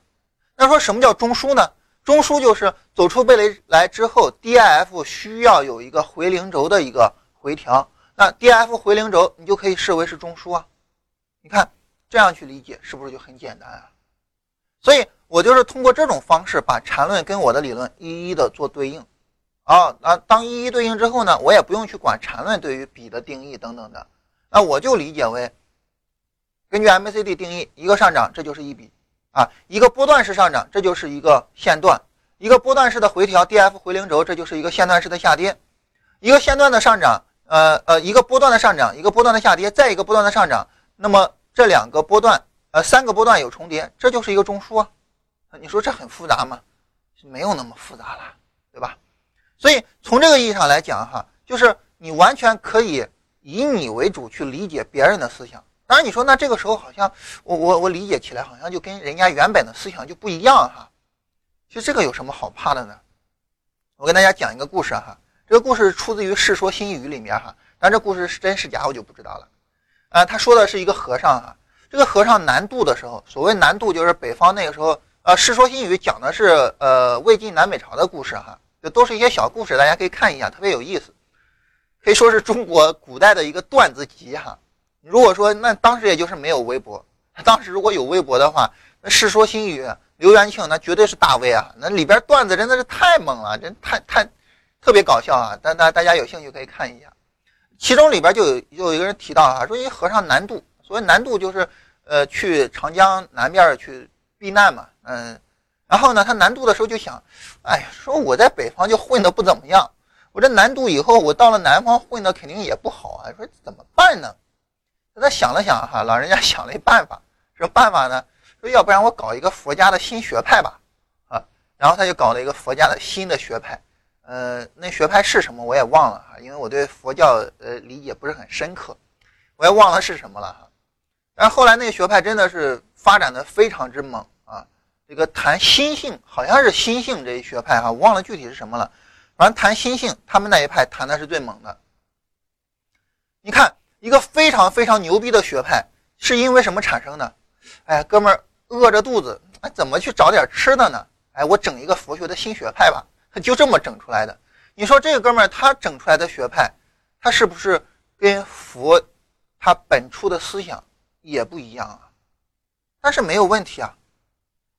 那说什么叫中枢呢？中枢就是走出背雷来之后，DIF 需要有一个回零轴的一个回调。那 DIF 回零轴，你就可以视为是中枢啊。你看。这样去理解是不是就很简单啊？所以我就是通过这种方式把缠论跟我的理论一一的做对应，啊，那当一一对应之后呢，我也不用去管缠论对于比的定义等等的，那我就理解为根据 MACD 定义，一个上涨这就是一笔啊，一个波段式上涨这就是一个线段，一个波段式的回调 DF 回零轴这就是一个线段式的下跌，一个线段的上涨，呃呃，一个波段的上涨，一个波段的下跌，再一个波段的上涨，那么。这两个波段，呃，三个波段有重叠，这就是一个中枢啊。你说这很复杂吗？没有那么复杂了，对吧？所以从这个意义上来讲，哈，就是你完全可以以你为主去理解别人的思想。当然，你说那这个时候好像我我我理解起来好像就跟人家原本的思想就不一样哈。其实这个有什么好怕的呢？我跟大家讲一个故事哈，这个故事出自于《世说新语》里面哈，但这故事是真是假我就不知道了。啊，他说的是一个和尚哈，这个和尚南渡的时候，所谓南渡就是北方那个时候，呃，《世说新语》讲的是呃魏晋南北朝的故事哈，这都是一些小故事，大家可以看一下，特别有意思，可以说是中国古代的一个段子集哈。如果说那当时也就是没有微博，当时如果有微博的话，那《世说新语》刘元庆那绝对是大 V 啊，那里边段子真的是太猛了，真太太特别搞笑啊！大大大家有兴趣可以看一下，其中里边就有有一个人提到啊，说一和尚南渡，所谓南渡就是呃去长江南边去避难嘛，嗯，然后呢他南渡的时候就想，哎呀，说我在北方就混的不怎么样，我这南渡以后我到了南方混的肯定也不好啊，说怎么办呢？他想了想哈，老人家 想了一办法，什么办法呢？说要不然我搞一个佛家的新学派吧，啊，然后他就搞了一个佛家的新的学派，呃，那学派是什么我也忘了哈，因为我对佛教呃理解不是很深刻，我也忘了是什么了哈。但是后来那个学派真的是发展的非常之猛啊，这个谈心性好像是心性这一学派哈，忘了具体是什么了，反正谈心性，他们那一派谈的是最猛的。你看。一个非常非常牛逼的学派是因为什么产生的？哎，哥们儿饿着肚子，哎，怎么去找点吃的呢？哎，我整一个佛学的新学派吧，他就这么整出来的。你说这个哥们儿他整出来的学派，他是不是跟佛他本初的思想也不一样啊？但是没有问题啊。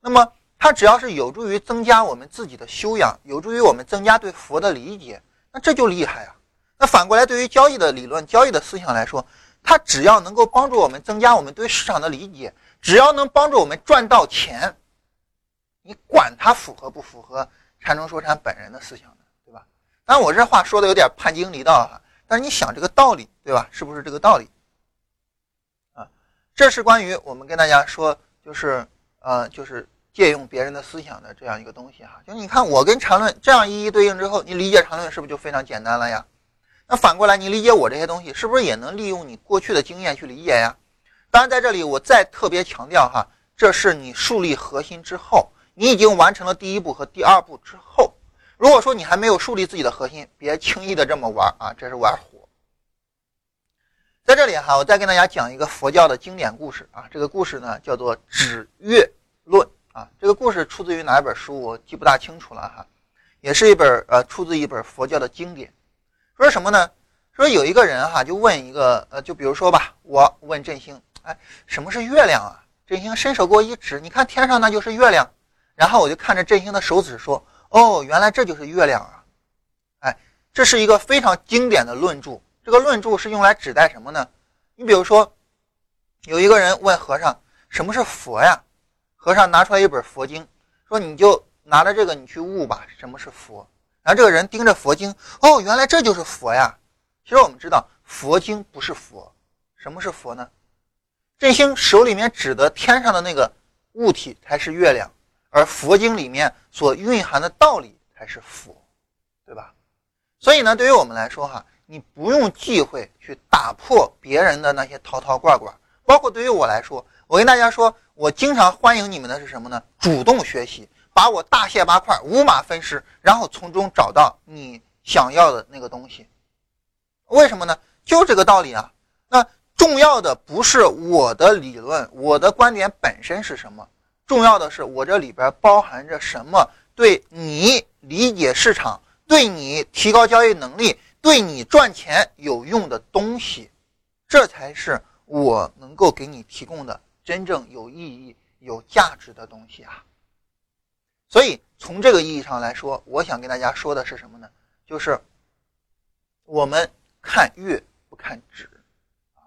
那么他只要是有助于增加我们自己的修养，有助于我们增加对佛的理解，那这就厉害啊。那反过来，对于交易的理论、交易的思想来说，它只要能够帮助我们增加我们对市场的理解，只要能帮助我们赚到钱，你管它符合不符合禅中说禅本人的思想呢？对吧？当然，我这话说的有点叛经离道哈，但是你想这个道理，对吧？是不是这个道理？啊，这是关于我们跟大家说，就是呃，就是借用别人的思想的这样一个东西哈。就你看，我跟禅论这样一一对应之后，你理解禅论是不是就非常简单了呀？那反过来，你理解我这些东西，是不是也能利用你过去的经验去理解呀？当然，在这里我再特别强调哈，这是你树立核心之后，你已经完成了第一步和第二步之后。如果说你还没有树立自己的核心，别轻易的这么玩啊，这是玩火。在这里哈，我再跟大家讲一个佛教的经典故事啊，这个故事呢叫做《指月论》啊，这个故事出自于哪一本书我记不大清楚了哈，也是一本呃出自一本佛教的经典。说什么呢？说有一个人哈，就问一个呃，就比如说吧，我问振兴，哎，什么是月亮啊？振兴伸手给我一指，你看天上那就是月亮。然后我就看着振兴的手指说，哦，原来这就是月亮啊！哎，这是一个非常经典的论著。这个论著是用来指代什么呢？你比如说，有一个人问和尚，什么是佛呀？和尚拿出来一本佛经，说你就拿着这个你去悟吧，什么是佛？然后这个人盯着佛经，哦，原来这就是佛呀！其实我们知道，佛经不是佛，什么是佛呢？振兴手里面指的天上的那个物体才是月亮，而佛经里面所蕴含的道理才是佛，对吧？所以呢，对于我们来说哈，你不用忌讳去打破别人的那些套套罐罐，包括对于我来说，我跟大家说，我经常欢迎你们的是什么呢？主动学习。把我大卸八块，五马分尸，然后从中找到你想要的那个东西。为什么呢？就这个道理啊。那重要的不是我的理论，我的观点本身是什么，重要的是我这里边包含着什么，对你理解市场，对你提高交易能力，对你赚钱有用的东西，这才是我能够给你提供的真正有意义、有价值的东西啊。所以从这个意义上来说，我想跟大家说的是什么呢？就是我们看月不看纸啊，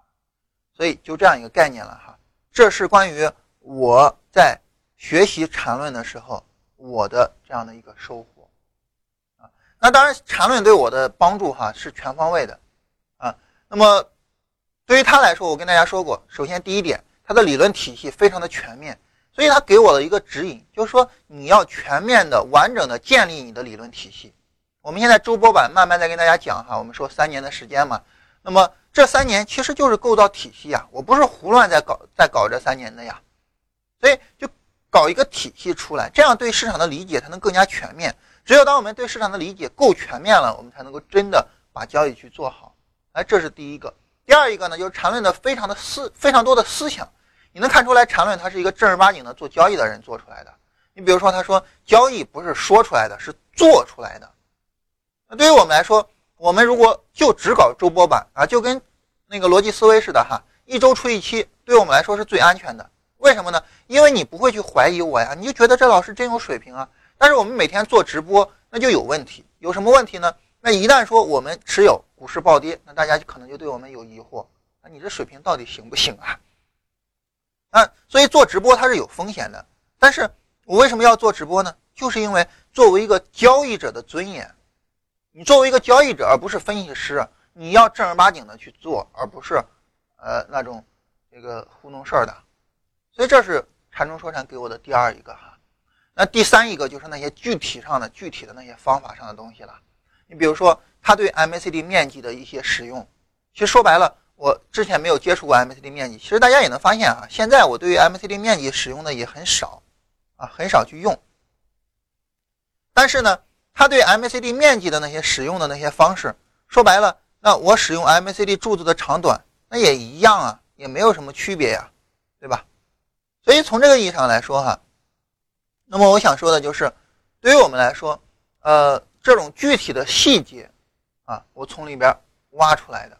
所以就这样一个概念了哈。这是关于我在学习禅论的时候我的这样的一个收获啊。那当然，禅论对我的帮助哈是全方位的啊。那么对于他来说，我跟大家说过，首先第一点，他的理论体系非常的全面。所以他给我的一个指引，就是说你要全面的、完整的建立你的理论体系。我们现在周播版慢慢再跟大家讲哈，我们说三年的时间嘛，那么这三年其实就是构造体系啊，我不是胡乱在搞在搞这三年的呀，所以就搞一个体系出来，这样对市场的理解才能更加全面。只有当我们对市场的理解够全面了，我们才能够真的把交易去做好。哎，这是第一个。第二一个呢，就是缠论的非常的思非常多的思想，你能看出来缠论它是一个正儿八经的做交易的人做出来的。你比如说，他说交易不是说出来的，是做出来的。那对于我们来说，我们如果就只搞周播版啊，就跟那个逻辑思维似的哈，一周出一期，对我们来说是最安全的。为什么呢？因为你不会去怀疑我呀，你就觉得这老师真有水平啊。但是我们每天做直播，那就有问题。有什么问题呢？那一旦说我们持有股市暴跌，那大家可能就对我们有疑惑。那你这水平到底行不行啊？啊，所以做直播它是有风险的。但是我为什么要做直播呢？就是因为作为一个交易者的尊严，你作为一个交易者而不是分析师，你要正儿八经的去做，而不是呃那种这个糊弄事儿的。所以这是禅中说禅给我的第二一个哈。那第三一个就是那些具体上的、具体的那些方法上的东西了。你比如说，他对 MACD 面积的一些使用，其实说白了，我之前没有接触过 MACD 面积。其实大家也能发现啊，现在我对于 MACD 面积使用的也很少啊，很少去用。但是呢，他对 MACD 面积的那些使用的那些方式，说白了，那我使用 MACD 柱子的长短，那也一样啊，也没有什么区别呀，对吧？所以从这个意义上来说哈。那么我想说的就是，对于我们来说，呃，这种具体的细节，啊，我从里边挖出来的，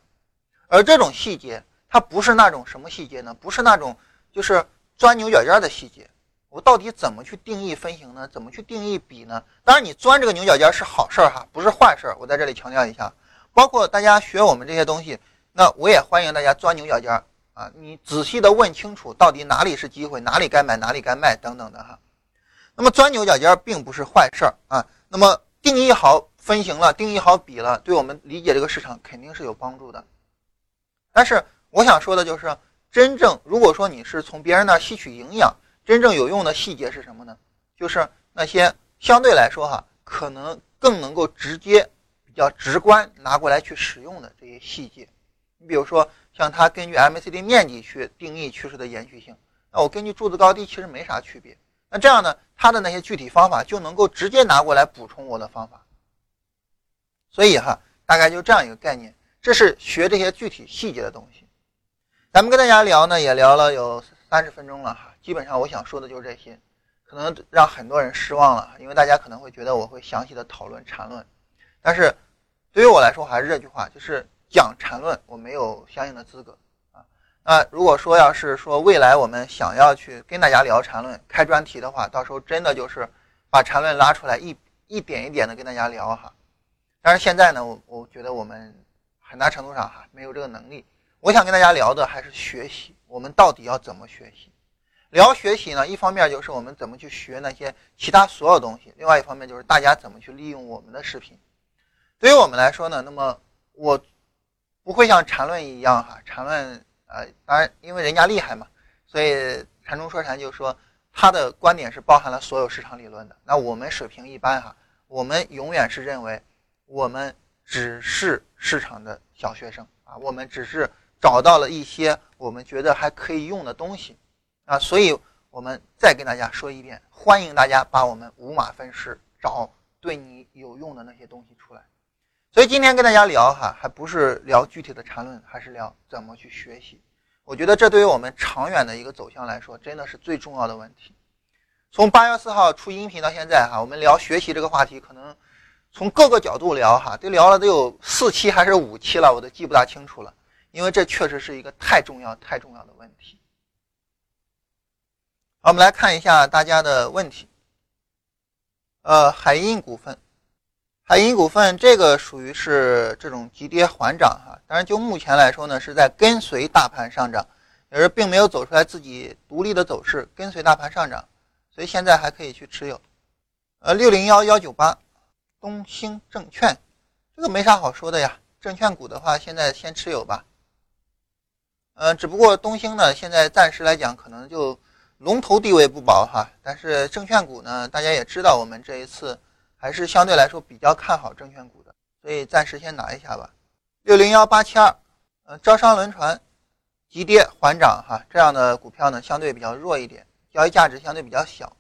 而这种细节，它不是那种什么细节呢？不是那种就是钻牛角尖的细节。我到底怎么去定义分型呢？怎么去定义比呢？当然，你钻这个牛角尖是好事儿哈，不是坏事儿。我在这里强调一下，包括大家学我们这些东西，那我也欢迎大家钻牛角尖啊，你仔细的问清楚到底哪里是机会，哪里该买，哪里该卖等等的哈。那么钻牛角尖并不是坏事儿啊。那么定义好分型了，定义好比了，对我们理解这个市场肯定是有帮助的。但是我想说的就是，真正如果说你是从别人那吸取营养，真正有用的细节是什么呢？就是那些相对来说哈，可能更能够直接、比较直观拿过来去使用的这些细节。你比如说，像它根据 MACD 面积去定义趋势的延续性，那我根据柱子高低其实没啥区别。那这样呢，他的那些具体方法就能够直接拿过来补充我的方法。所以哈，大概就这样一个概念，这是学这些具体细节的东西。咱们跟大家聊呢，也聊了有三十分钟了哈，基本上我想说的就是这些，可能让很多人失望了，因为大家可能会觉得我会详细的讨论缠论，但是对于我来说还是这句话，就是讲缠论我没有相应的资格啊。那如果说要是说未来我们想要去跟大家聊缠论开专题的话，到时候真的就是把缠论拉出来一一点一点的跟大家聊哈。但是现在呢，我我觉得我们很大程度上哈没有这个能力。我想跟大家聊的还是学习，我们到底要怎么学习？聊学习呢，一方面就是我们怎么去学那些其他所有东西，另外一方面就是大家怎么去利用我们的视频。对于我们来说呢，那么我不会像缠论一样哈，缠论。呃，当然，因为人家厉害嘛，所以禅中说禅就说他的观点是包含了所有市场理论的。那我们水平一般哈，我们永远是认为我们只是市场的小学生啊，我们只是找到了一些我们觉得还可以用的东西啊，所以我们再跟大家说一遍，欢迎大家把我们五马分尸，找对你有用的那些东西出来。所以今天跟大家聊哈，还不是聊具体的缠论，还是聊怎么去学习。我觉得这对于我们长远的一个走向来说，真的是最重要的问题。从八月四号出音频到现在哈，我们聊学习这个话题，可能从各个角度聊哈，都聊了都有四期还是五期了，我都记不大清楚了。因为这确实是一个太重要、太重要的问题。好，我们来看一下大家的问题。呃，海印股份。海印股份这个属于是这种急跌缓涨哈，当然就目前来说呢，是在跟随大盘上涨，也是并没有走出来自己独立的走势，跟随大盘上涨，所以现在还可以去持有。呃，六零幺幺九八，东兴证券，这个没啥好说的呀，证券股的话，现在先持有吧。呃，只不过东兴呢，现在暂时来讲可能就龙头地位不保哈，但是证券股呢，大家也知道我们这一次。还是相对来说比较看好证券股的，所以暂时先拿一下吧。六零幺八七二，呃，招商轮船急跌缓涨哈，这样的股票呢相对比较弱一点，交易价值相对比较小，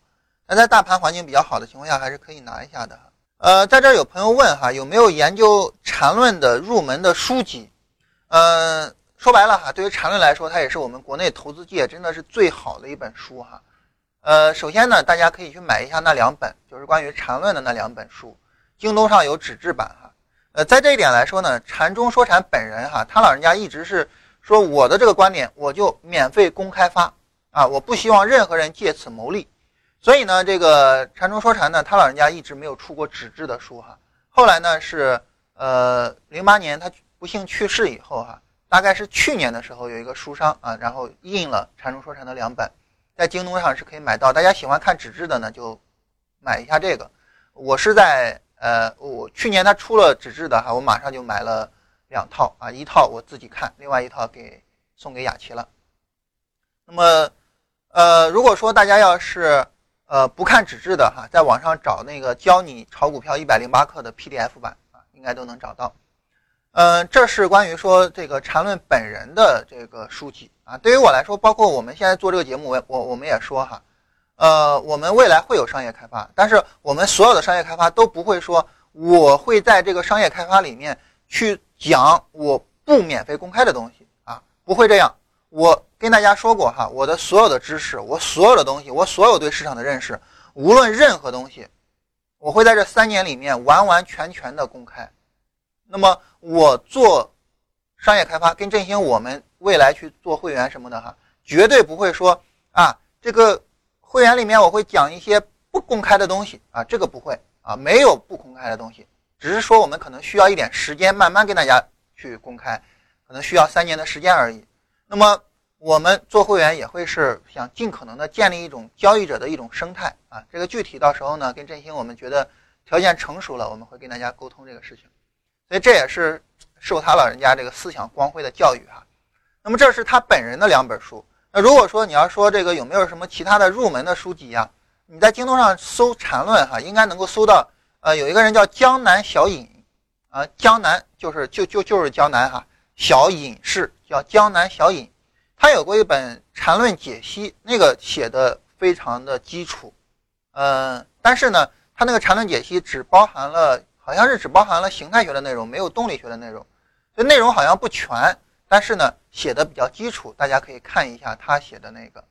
那在大盘环境比较好的情况下，还是可以拿一下的。呃，在这有朋友问哈，有没有研究缠论的入门的书籍？嗯，说白了哈，对于缠论来说，它也是我们国内投资界真的是最好的一本书哈。呃，首先呢，大家可以去买一下那两本，就是关于缠论的那两本书，京东上有纸质版哈。呃，在这一点来说呢，禅中说禅本人哈，他老人家一直是说我的这个观点，我就免费公开发啊，我不希望任何人借此牟利。所以呢，这个禅中说禅呢，他老人家一直没有出过纸质的书哈。后来呢，是呃零八年他不幸去世以后哈，大概是去年的时候有一个书商啊，然后印了禅中说禅的两本。在京东上是可以买到，大家喜欢看纸质的呢，就买一下这个。我是在呃，我去年他出了纸质的哈，我马上就买了两套啊，一套我自己看，另外一套给送给雅琪了。那么呃，如果说大家要是呃不看纸质的哈，在网上找那个教你炒股票一百零八课的 PDF 版啊，应该都能找到。嗯，这是关于说这个禅论本人的这个书籍啊。对于我来说，包括我们现在做这个节目，我我我们也说哈，呃，我们未来会有商业开发，但是我们所有的商业开发都不会说我会在这个商业开发里面去讲我不免费公开的东西啊，不会这样。我跟大家说过哈，我的所有的知识，我所有的东西，我所有对市场的认识，无论任何东西，我会在这三年里面完完全全的公开。那么我做商业开发，跟振兴我们未来去做会员什么的哈，绝对不会说啊，这个会员里面我会讲一些不公开的东西啊，这个不会啊，没有不公开的东西，只是说我们可能需要一点时间，慢慢跟大家去公开，可能需要三年的时间而已。那么我们做会员也会是想尽可能的建立一种交易者的一种生态啊，这个具体到时候呢，跟振兴我们觉得条件成熟了，我们会跟大家沟通这个事情。所以这也是受他老人家这个思想光辉的教育哈。那么这是他本人的两本书。那如果说你要说这个有没有什么其他的入门的书籍呀？你在京东上搜《禅论》哈，应该能够搜到。呃，有一个人叫江南小隐啊，江南就是就就就是江南哈，小隐士叫江南小隐，他有过一本《禅论解析》，那个写的非常的基础，嗯，但是呢，他那个《禅论解析》只包含了。好像是只包含了形态学的内容，没有动力学的内容，所以内容好像不全。但是呢，写的比较基础，大家可以看一下他写的那个。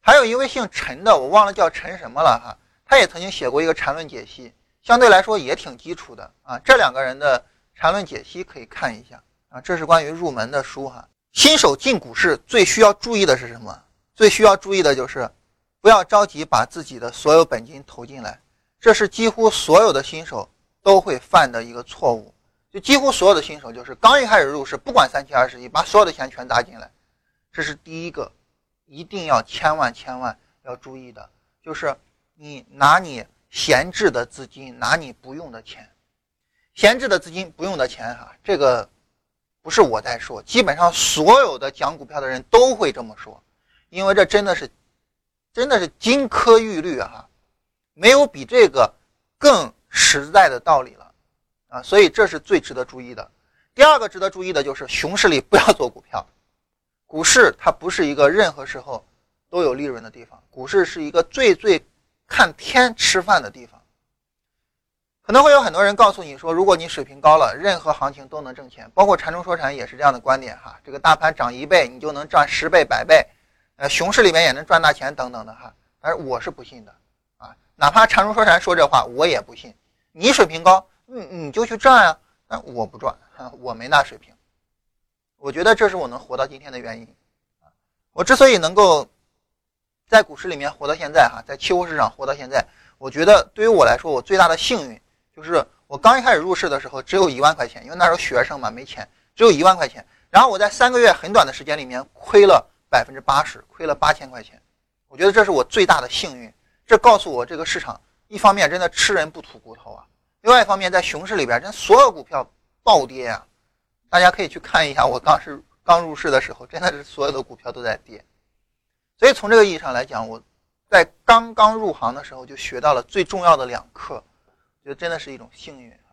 还有一位姓陈的，我忘了叫陈什么了哈，他也曾经写过一个禅论解析，相对来说也挺基础的啊。这两个人的禅论解析可以看一下啊。这是关于入门的书哈。新手进股市最需要注意的是什么？最需要注意的就是不要着急把自己的所有本金投进来，这是几乎所有的新手。都会犯的一个错误，就几乎所有的新手就是刚一开始入市，不管三七二十一，把所有的钱全砸进来，这是第一个，一定要千万千万要注意的，就是你拿你闲置的资金，拿你不用的钱，闲置的资金不用的钱哈，这个不是我在说，基本上所有的讲股票的人都会这么说，因为这真的是真的是金科玉律啊，没有比这个更。实在的道理了，啊，所以这是最值得注意的。第二个值得注意的就是熊市里不要做股票。股市它不是一个任何时候都有利润的地方，股市是一个最最看天吃饭的地方。可能会有很多人告诉你说，如果你水平高了，任何行情都能挣钱，包括禅中说禅也是这样的观点哈。这个大盘涨一倍，你就能赚十倍、百倍，呃，熊市里面也能赚大钱等等的哈。但是我是不信的啊，哪怕禅中说禅说这话，我也不信。你水平高，你你就去赚啊！但我不赚，我没那水平。我觉得这是我能活到今天的原因。我之所以能够在股市里面活到现在，哈，在期货市场活到现在，我觉得对于我来说，我最大的幸运就是我刚一开始入市的时候只有一万块钱，因为那时候学生嘛，没钱，只有一万块钱。然后我在三个月很短的时间里面亏了百分之八十，亏了八千块钱。我觉得这是我最大的幸运。这告诉我这个市场。一方面真的吃人不吐骨头啊，另外一方面在熊市里边，真所有股票暴跌啊，大家可以去看一下，我当时刚入市的时候，真的是所有的股票都在跌。所以从这个意义上来讲，我在刚刚入行的时候就学到了最重要的两课，觉得真的是一种幸运啊。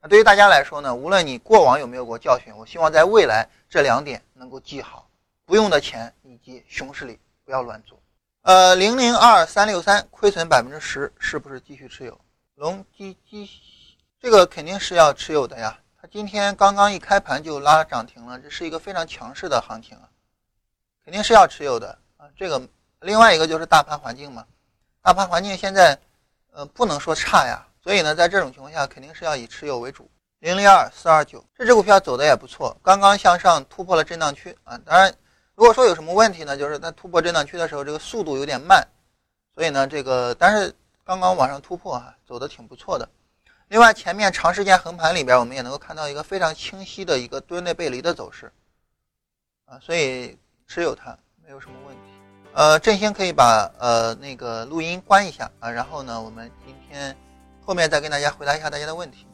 那对于大家来说呢，无论你过往有没有过教训，我希望在未来这两点能够记好：不用的钱以及熊市里不要乱做。呃，零零二三六三亏损百分之十，是不是继续持有？龙基基，这个肯定是要持有的呀。它今天刚刚一开盘就拉涨停了，这是一个非常强势的行情啊，肯定是要持有的啊。这个另外一个就是大盘环境嘛，大盘环境现在呃不能说差呀，所以呢，在这种情况下肯定是要以持有为主。零零二四二九这只股票走的也不错，刚刚向上突破了震荡区啊。当然，如果说有什么问题呢，就是它突破震荡区的时候这个速度有点慢，所以呢这个但是。刚刚往上突破啊，走的挺不错的。另外，前面长时间横盘里边，我们也能够看到一个非常清晰的一个吨内背离的走势啊，所以持有它没有什么问题。呃，振兴可以把呃那个录音关一下啊，然后呢，我们今天后面再跟大家回答一下大家的问题。